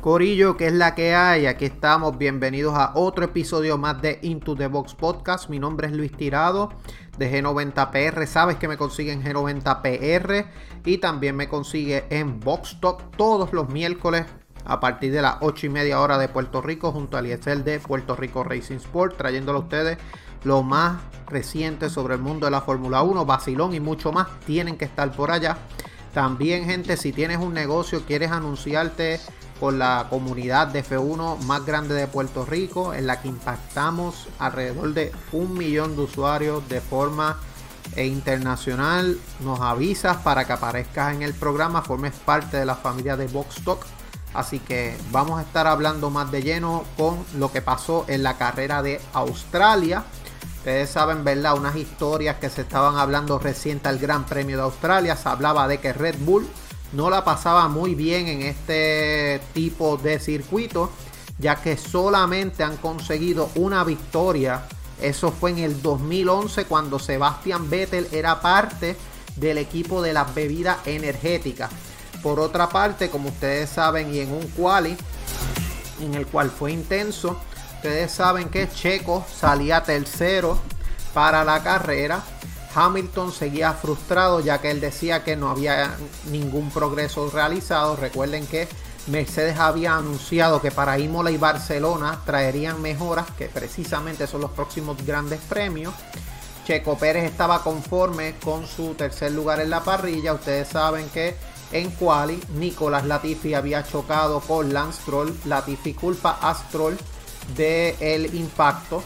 Corillo, que es la que hay, aquí estamos, bienvenidos a otro episodio más de Into the Box Podcast. Mi nombre es Luis Tirado de G90PR, sabes que me consiguen G90PR y también me consigue en Box Talk todos los miércoles a partir de las 8 y media hora de Puerto Rico junto al ISL de Puerto Rico Racing Sport, trayéndolo a ustedes lo más reciente sobre el mundo de la Fórmula 1, Basilón y mucho más. Tienen que estar por allá. También, gente, si tienes un negocio, quieres anunciarte con la comunidad de F1 más grande de Puerto Rico, en la que impactamos alrededor de un millón de usuarios de forma e internacional. Nos avisas para que aparezcas en el programa, formes parte de la familia de Box Talk. Así que vamos a estar hablando más de lleno con lo que pasó en la carrera de Australia. Ustedes saben, ¿verdad? Unas historias que se estaban hablando reciente al Gran Premio de Australia. Se hablaba de que Red Bull no la pasaba muy bien en este tipo de circuito, ya que solamente han conseguido una victoria. Eso fue en el 2011 cuando Sebastian Vettel era parte del equipo de las bebidas energéticas. Por otra parte, como ustedes saben, y en un quali, en el cual fue intenso, ustedes saben que Checo salía tercero para la carrera Hamilton seguía frustrado ya que él decía que no había ningún progreso realizado. Recuerden que Mercedes había anunciado que para Imola y Barcelona traerían mejoras, que precisamente son los próximos grandes premios. Checo Pérez estaba conforme con su tercer lugar en la parrilla. Ustedes saben que en quali Nicolás Latifi había chocado con Lance Stroll. Latifi culpa a Stroll del impacto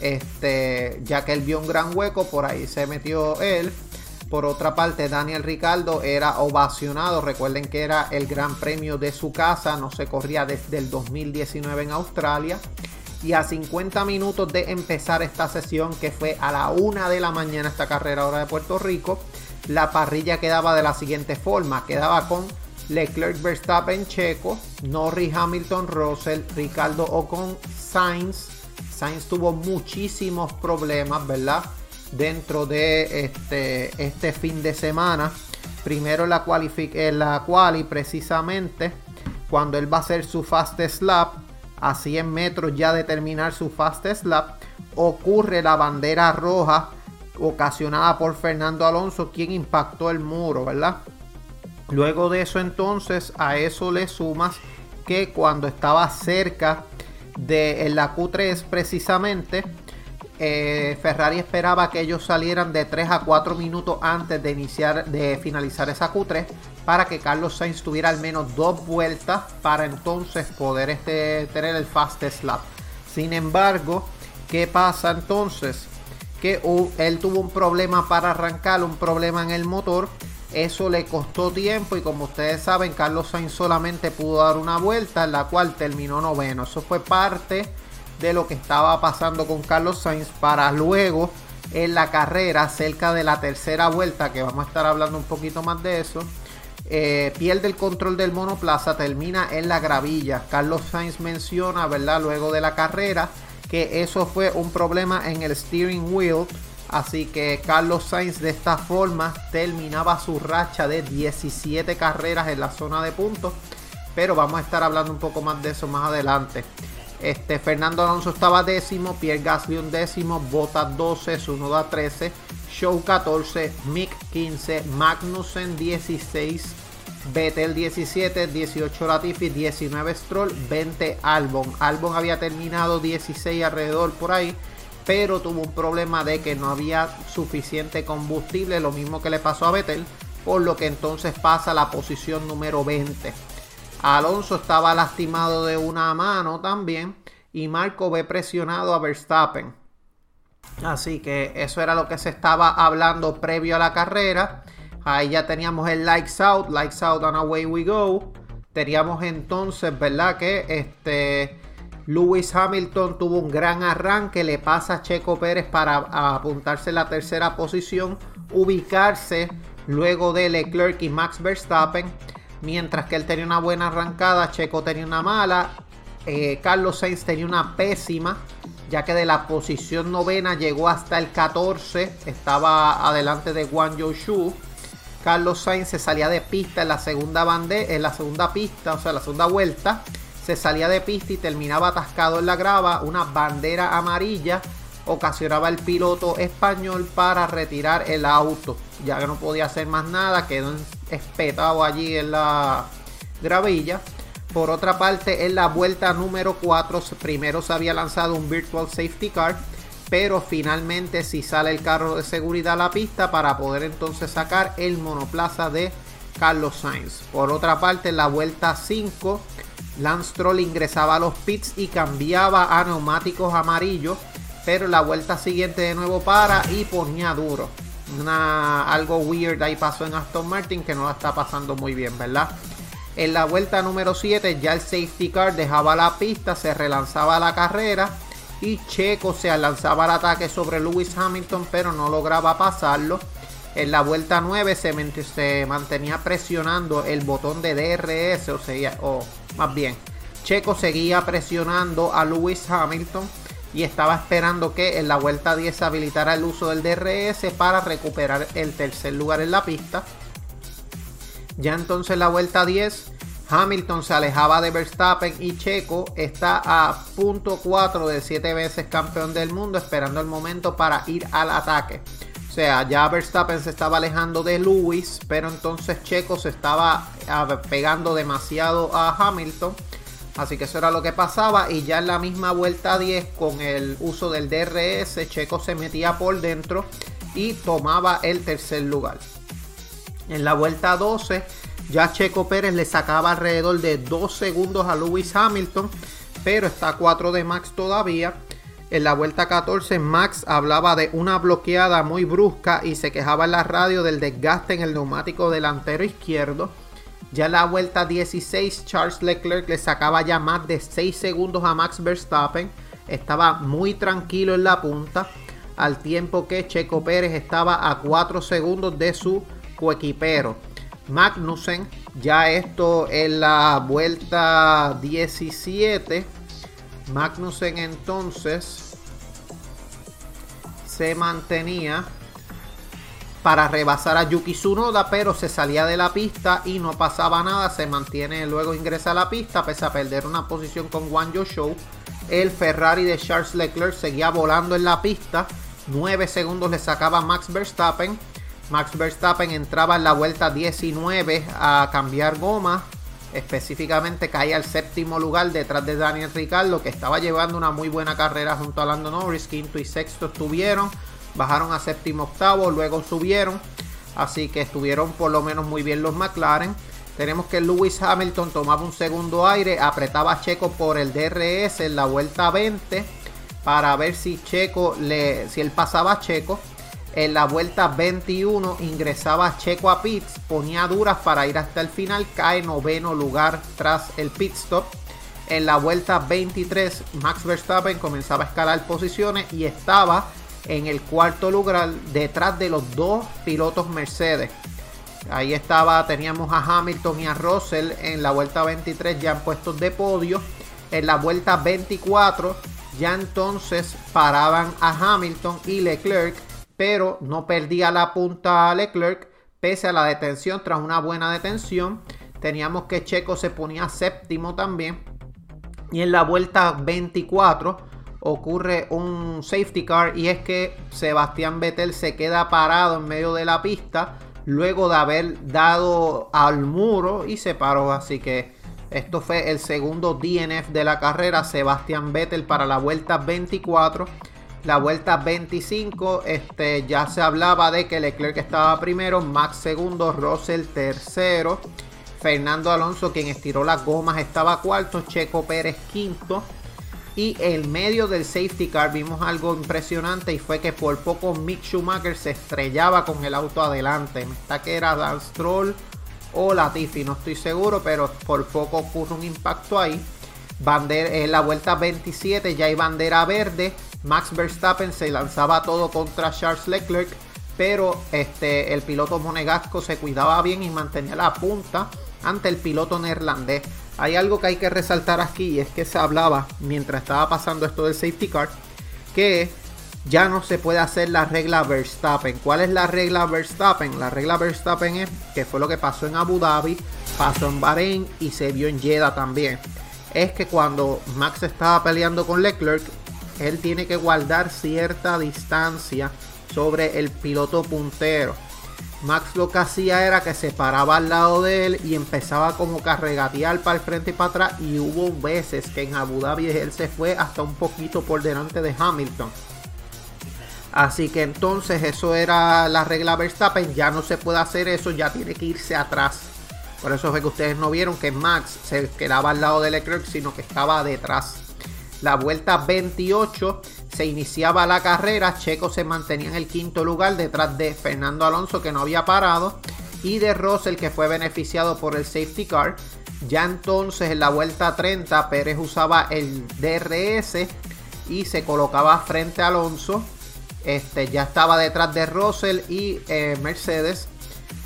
este, ya que él vio un gran hueco, por ahí se metió él. Por otra parte, Daniel Ricardo era ovacionado. Recuerden que era el gran premio de su casa, no se corría desde el 2019 en Australia. Y a 50 minutos de empezar esta sesión, que fue a la 1 de la mañana esta carrera ahora de Puerto Rico, la parrilla quedaba de la siguiente forma. Quedaba con Leclerc, Verstappen, Checo, Norris, Hamilton, Russell, Ricardo Ocon, Sainz, Sainz tuvo muchísimos problemas, ¿verdad? Dentro de este, este fin de semana. Primero la, en la quali, precisamente, cuando él va a hacer su fast slap, a 100 metros ya de terminar su fast slap, ocurre la bandera roja ocasionada por Fernando Alonso, quien impactó el muro, ¿verdad? Luego de eso entonces, a eso le sumas que cuando estaba cerca de la Q3 precisamente, eh, Ferrari esperaba que ellos salieran de 3 a 4 minutos antes de iniciar, de finalizar esa Q3, para que Carlos Sainz tuviera al menos dos vueltas para entonces poder este, tener el fast slap. Sin embargo, ¿qué pasa entonces? Que él tuvo un problema para arrancar, un problema en el motor eso le costó tiempo y como ustedes saben, Carlos Sainz solamente pudo dar una vuelta en la cual terminó noveno. Eso fue parte de lo que estaba pasando con Carlos Sainz para luego en la carrera cerca de la tercera vuelta, que vamos a estar hablando un poquito más de eso. Eh, pierde el control del monoplaza, termina en la gravilla. Carlos Sainz menciona, ¿verdad? Luego de la carrera, que eso fue un problema en el steering wheel Así que Carlos Sainz de esta forma terminaba su racha de 17 carreras en la zona de puntos. Pero vamos a estar hablando un poco más de eso más adelante. Este, Fernando Alonso estaba décimo, Pierre Gasly un décimo, Bottas 12, Sunoda 13, Show 14, Mick 15, Magnussen 16, Vettel 17, 18 Latifi, 19 Stroll, 20 Albon. Albon había terminado 16 alrededor por ahí pero tuvo un problema de que no había suficiente combustible, lo mismo que le pasó a Vettel, por lo que entonces pasa a la posición número 20. Alonso estaba lastimado de una mano también y Marco ve presionado a Verstappen. Así que eso era lo que se estaba hablando previo a la carrera. Ahí ya teníamos el lights out, lights out and away we go. Teníamos entonces, ¿verdad? Que este Lewis Hamilton tuvo un gran arranque, le pasa a Checo Pérez para apuntarse en la tercera posición, ubicarse luego de Leclerc y Max Verstappen. Mientras que él tenía una buena arrancada, Checo tenía una mala, eh, Carlos Sainz tenía una pésima, ya que de la posición novena llegó hasta el 14, estaba adelante de Guan Shu. Carlos Sainz se salía de pista en la segunda en la segunda pista, o sea, la segunda vuelta se salía de pista y terminaba atascado en la grava. Una bandera amarilla ocasionaba el piloto español para retirar el auto. Ya que no podía hacer más nada, quedó espetado allí en la gravilla. Por otra parte, en la vuelta número 4, primero se había lanzado un Virtual Safety Car, pero finalmente si sale el carro de seguridad a la pista para poder entonces sacar el monoplaza de Carlos Sainz. Por otra parte, en la vuelta 5, Lance Stroll ingresaba a los pits y cambiaba a neumáticos amarillos, pero la vuelta siguiente de nuevo para y ponía duro. Una, algo weird ahí pasó en Aston Martin que no la está pasando muy bien, ¿verdad? En la vuelta número 7 ya el safety car dejaba la pista, se relanzaba la carrera y Checo se lanzaba al ataque sobre Lewis Hamilton pero no lograba pasarlo. En la vuelta 9 se, se mantenía presionando el botón de DRS, o sea, o más bien, Checo seguía presionando a Lewis Hamilton y estaba esperando que en la vuelta 10 habilitara el uso del DRS para recuperar el tercer lugar en la pista. Ya entonces en la vuelta 10 Hamilton se alejaba de Verstappen y Checo está a punto 4 de 7 veces campeón del mundo esperando el momento para ir al ataque. Sea, ya Verstappen se estaba alejando de Lewis, pero entonces Checo se estaba ah, pegando demasiado a Hamilton. Así que eso era lo que pasaba. Y ya en la misma vuelta 10, con el uso del DRS, Checo se metía por dentro y tomaba el tercer lugar. En la vuelta 12, ya Checo Pérez le sacaba alrededor de 2 segundos a Lewis Hamilton, pero está a 4 de Max todavía. En la vuelta 14, Max hablaba de una bloqueada muy brusca y se quejaba en la radio del desgaste en el neumático delantero izquierdo. Ya en la vuelta 16, Charles Leclerc le sacaba ya más de 6 segundos a Max Verstappen. Estaba muy tranquilo en la punta, al tiempo que Checo Pérez estaba a 4 segundos de su coequipero. Magnussen, ya esto en la vuelta 17 Magnussen entonces se mantenía para rebasar a Yuki Tsunoda, pero se salía de la pista y no pasaba nada. Se mantiene, luego ingresa a la pista, pese a perder una posición con Juan Show. El Ferrari de Charles Leclerc seguía volando en la pista. 9 segundos le sacaba Max Verstappen. Max Verstappen entraba en la vuelta 19 a cambiar goma específicamente caía al séptimo lugar detrás de Daniel Ricciardo que estaba llevando una muy buena carrera junto a Lando Norris, quinto y sexto estuvieron, bajaron a séptimo octavo, luego subieron, así que estuvieron por lo menos muy bien los McLaren. Tenemos que Lewis Hamilton tomaba un segundo aire, apretaba a Checo por el DRS en la vuelta 20 para ver si Checo le, si él pasaba a Checo en la vuelta 21 ingresaba Checo a ponía duras para ir hasta el final, cae noveno lugar tras el pit stop. En la vuelta 23 Max Verstappen comenzaba a escalar posiciones y estaba en el cuarto lugar detrás de los dos pilotos Mercedes. Ahí estaba, teníamos a Hamilton y a Russell en la vuelta 23 ya en puestos de podio. En la vuelta 24 ya entonces paraban a Hamilton y Leclerc pero no perdía la punta a Leclerc pese a la detención tras una buena detención. Teníamos que Checo se ponía séptimo también. Y en la vuelta 24 ocurre un safety car y es que Sebastián Vettel se queda parado en medio de la pista luego de haber dado al muro y se paró. Así que esto fue el segundo DNF de la carrera. Sebastián Vettel para la vuelta 24 la vuelta 25 este, ya se hablaba de que Leclerc estaba primero, Max segundo, Russell tercero, Fernando Alonso quien estiró las gomas estaba cuarto, Checo Pérez quinto. Y en medio del safety car vimos algo impresionante y fue que por poco Mick Schumacher se estrellaba con el auto adelante. Está que era Dan Stroll o Latifi, no estoy seguro, pero por poco ocurre un impacto ahí. en la vuelta 27 ya hay bandera verde. Max Verstappen se lanzaba todo contra Charles Leclerc, pero este, el piloto monegasco se cuidaba bien y mantenía la punta ante el piloto neerlandés. Hay algo que hay que resaltar aquí y es que se hablaba mientras estaba pasando esto del safety car que ya no se puede hacer la regla Verstappen. ¿Cuál es la regla Verstappen? La regla Verstappen es que fue lo que pasó en Abu Dhabi, pasó en Bahrein y se vio en Jeddah también. Es que cuando Max estaba peleando con Leclerc, él tiene que guardar cierta distancia sobre el piloto puntero. Max lo que hacía era que se paraba al lado de él y empezaba como que a regatear para el frente y para atrás. Y hubo veces que en Abu Dhabi él se fue hasta un poquito por delante de Hamilton. Así que entonces eso era la regla Verstappen. Ya no se puede hacer eso, ya tiene que irse atrás. Por eso fue que ustedes no vieron que Max se quedaba al lado de Leclerc, sino que estaba detrás. La vuelta 28 se iniciaba la carrera. Checo se mantenía en el quinto lugar detrás de Fernando Alonso que no había parado. Y de Russell que fue beneficiado por el safety car. Ya entonces en la vuelta 30 Pérez usaba el DRS y se colocaba frente a Alonso. Este, ya estaba detrás de Russell y eh, Mercedes.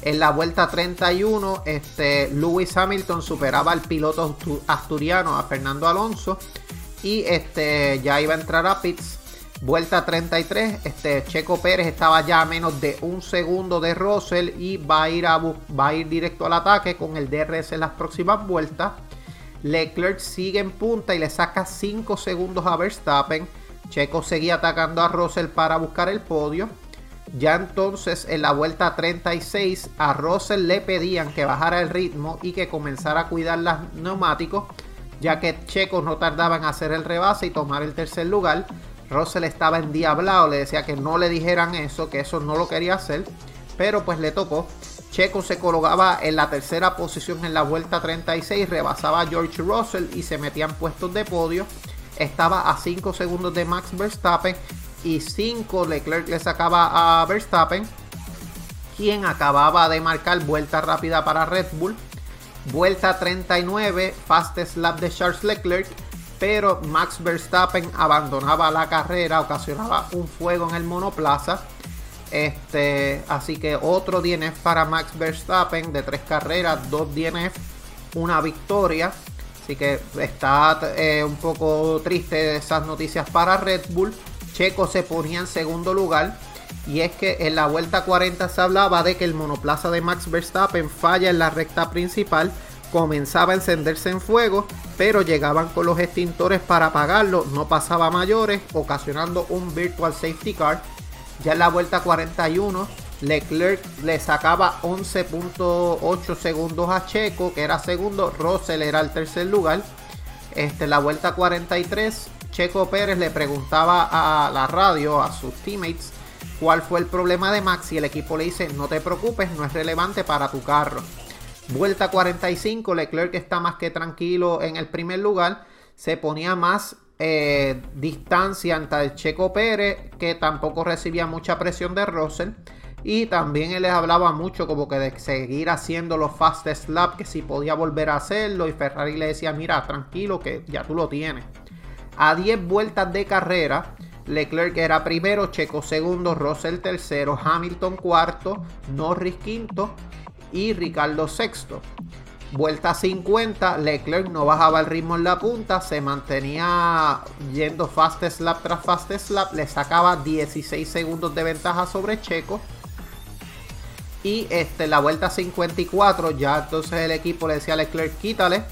En la vuelta 31, este, Lewis Hamilton superaba al piloto asturiano, a Fernando Alonso. Y este, ya iba a entrar a pits. Vuelta 33, este, Checo Pérez estaba ya a menos de un segundo de Russell y va a ir, a, va a ir directo al ataque con el DRS en las próximas vueltas. Leclerc sigue en punta y le saca 5 segundos a Verstappen. Checo seguía atacando a Russell para buscar el podio. Ya entonces en la vuelta 36 a Russell le pedían que bajara el ritmo y que comenzara a cuidar los neumáticos, ya que Checo no tardaba en hacer el rebase y tomar el tercer lugar. Russell estaba endiablado, le decía que no le dijeran eso, que eso no lo quería hacer, pero pues le tocó. Checo se colocaba en la tercera posición en la vuelta 36, rebasaba a George Russell y se metían puestos de podio estaba a 5 segundos de Max Verstappen y 5 Leclerc le sacaba a Verstappen, quien acababa de marcar vuelta rápida para Red Bull. Vuelta 39, fastest lap de Charles Leclerc, pero Max Verstappen abandonaba la carrera, ocasionaba un fuego en el monoplaza. Este, así que otro DNF para Max Verstappen de tres carreras, dos DNF, una victoria. Así que está eh, un poco triste esas noticias para Red Bull. Checo se ponía en segundo lugar. Y es que en la vuelta 40 se hablaba de que el monoplaza de Max Verstappen falla en la recta principal. Comenzaba a encenderse en fuego, pero llegaban con los extintores para apagarlo. No pasaba mayores, ocasionando un virtual safety car. Ya en la vuelta 41 Leclerc le sacaba 11.8 segundos a Checo, que era segundo. Russell era el tercer lugar. Este, la vuelta 43, Checo Pérez le preguntaba a la radio, a sus teammates, cuál fue el problema de Max y el equipo le dice, no te preocupes, no es relevante para tu carro. Vuelta 45, Leclerc está más que tranquilo en el primer lugar, se ponía más eh, distancia ante el Checo Pérez, que tampoco recibía mucha presión de Russell. Y también él les hablaba mucho como que de seguir haciendo los fastest lap, que si podía volver a hacerlo. Y Ferrari le decía, mira, tranquilo que ya tú lo tienes. A 10 vueltas de carrera, Leclerc era primero, Checo segundo, Russell tercero, Hamilton cuarto, Norris quinto y Ricardo sexto. Vuelta 50, Leclerc no bajaba el ritmo en la punta, se mantenía yendo fastest lap tras fastest lap, le sacaba 16 segundos de ventaja sobre Checo y este, la vuelta 54, ya entonces el equipo le decía a Leclerc, quítale,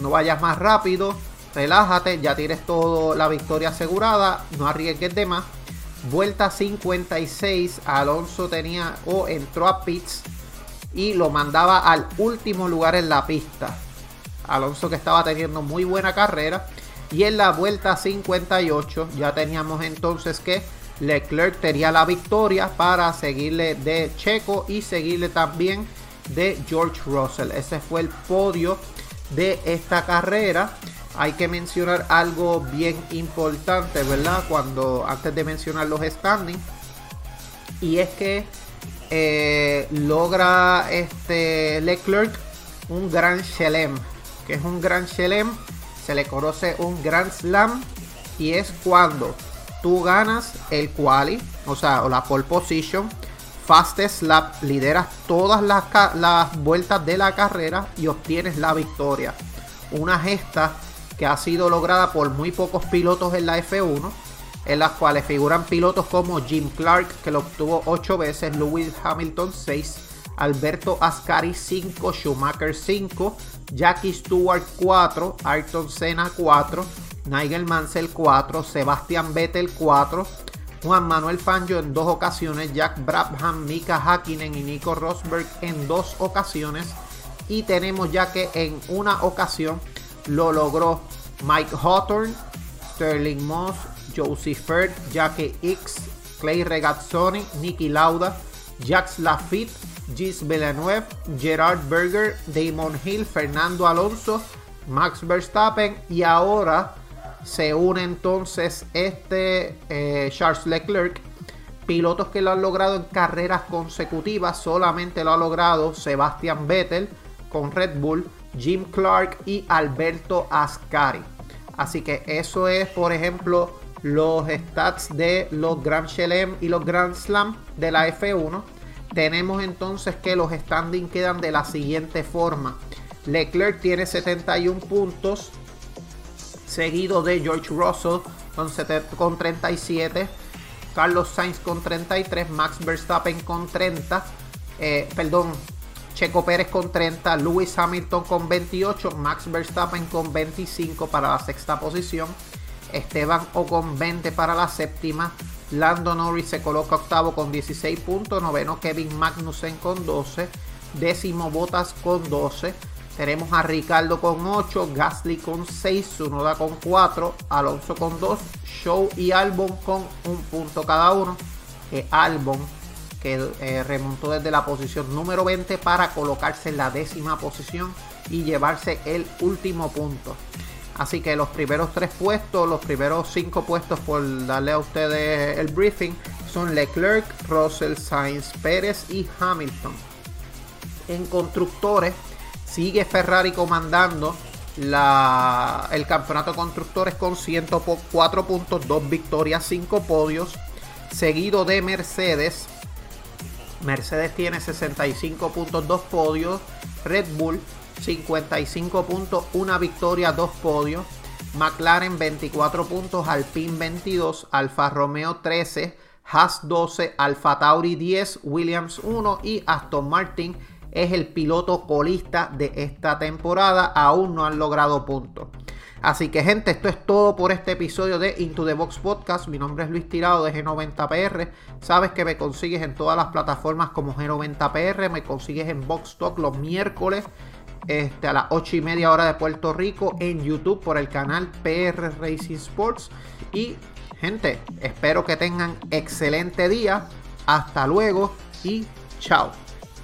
no vayas más rápido, relájate, ya tienes todo la victoria asegurada, no arriesgues de más. Vuelta 56, Alonso tenía o entró a pits y lo mandaba al último lugar en la pista. Alonso que estaba teniendo muy buena carrera. Y en la vuelta 58 ya teníamos entonces que Leclerc tenía la victoria para seguirle de Checo y seguirle también de George Russell. Ese fue el podio de esta carrera. Hay que mencionar algo bien importante, ¿verdad? Cuando antes de mencionar los standings. Y es que eh, logra este Leclerc un gran Chelem. Que es un gran Chelem se le conoce un Grand Slam y es cuando tú ganas el quali, o sea, o la pole position, fastest lap, lideras todas las, las vueltas de la carrera y obtienes la victoria. Una gesta que ha sido lograda por muy pocos pilotos en la F1, en las cuales figuran pilotos como Jim Clark, que lo obtuvo 8 veces, Lewis Hamilton 6, Alberto Ascari 5, Schumacher 5, Jackie Stewart 4, Ayrton Senna 4, Nigel Mansell 4, Sebastian Vettel 4, Juan Manuel Fangio en dos ocasiones, Jack Brabham, Mika Hakkinen y Nico Rosberg en dos ocasiones. Y tenemos ya que en una ocasión lo logró Mike Hawthorne, Sterling Moss, Josie Ferd, Jackie X, Clay Regazzoni, Nicky Lauda, Jacques Lafitte, Gis Villeneuve, Gerard Berger, Damon Hill, Fernando Alonso, Max Verstappen y ahora se une entonces este eh, Charles Leclerc. Pilotos que lo han logrado en carreras consecutivas, solamente lo ha logrado Sebastian Vettel con Red Bull, Jim Clark y Alberto Ascari. Así que eso es, por ejemplo, los stats de los Grand Chelem y los Grand Slam de la F1. Tenemos entonces que los standings quedan de la siguiente forma. Leclerc tiene 71 puntos, seguido de George Russell con, 37, Carlos Sainz con 33, Max Verstappen con 30, eh, perdón, Checo Pérez con 30, Lewis Hamilton con 28, Max Verstappen con 25 para la sexta posición, Esteban O con 20 para la séptima, Lando Norris se coloca octavo con 16 puntos, noveno Kevin Magnussen con 12, décimo Bottas con 12, tenemos a Ricardo con 8, Gasly con 6, Sunoda con 4, Alonso con 2, Show y Albon con un punto cada uno. Que Albon que eh, remontó desde la posición número 20 para colocarse en la décima posición y llevarse el último punto. Así que los primeros tres puestos, los primeros cinco puestos por darle a ustedes el briefing, son Leclerc, Russell, Sainz, Pérez y Hamilton. En constructores, Sigue Ferrari comandando el campeonato de constructores con 104 puntos, 2 victorias, 5 podios. Seguido de Mercedes. Mercedes tiene 65 puntos, 2 podios. Red Bull 55 puntos, 1 victoria, 2 podios. McLaren 24 puntos, Alpine 22, Alfa Romeo 13, Haas 12, Alfa Tauri 10, Williams 1 y Aston Martin es el piloto colista de esta temporada. Aún no han logrado puntos. Así que gente, esto es todo por este episodio de Into the Box Podcast. Mi nombre es Luis Tirado de G90PR. Sabes que me consigues en todas las plataformas como G90PR. Me consigues en Box Talk los miércoles este, a las 8 y media hora de Puerto Rico en YouTube por el canal PR Racing Sports. Y gente, espero que tengan excelente día. Hasta luego y chao.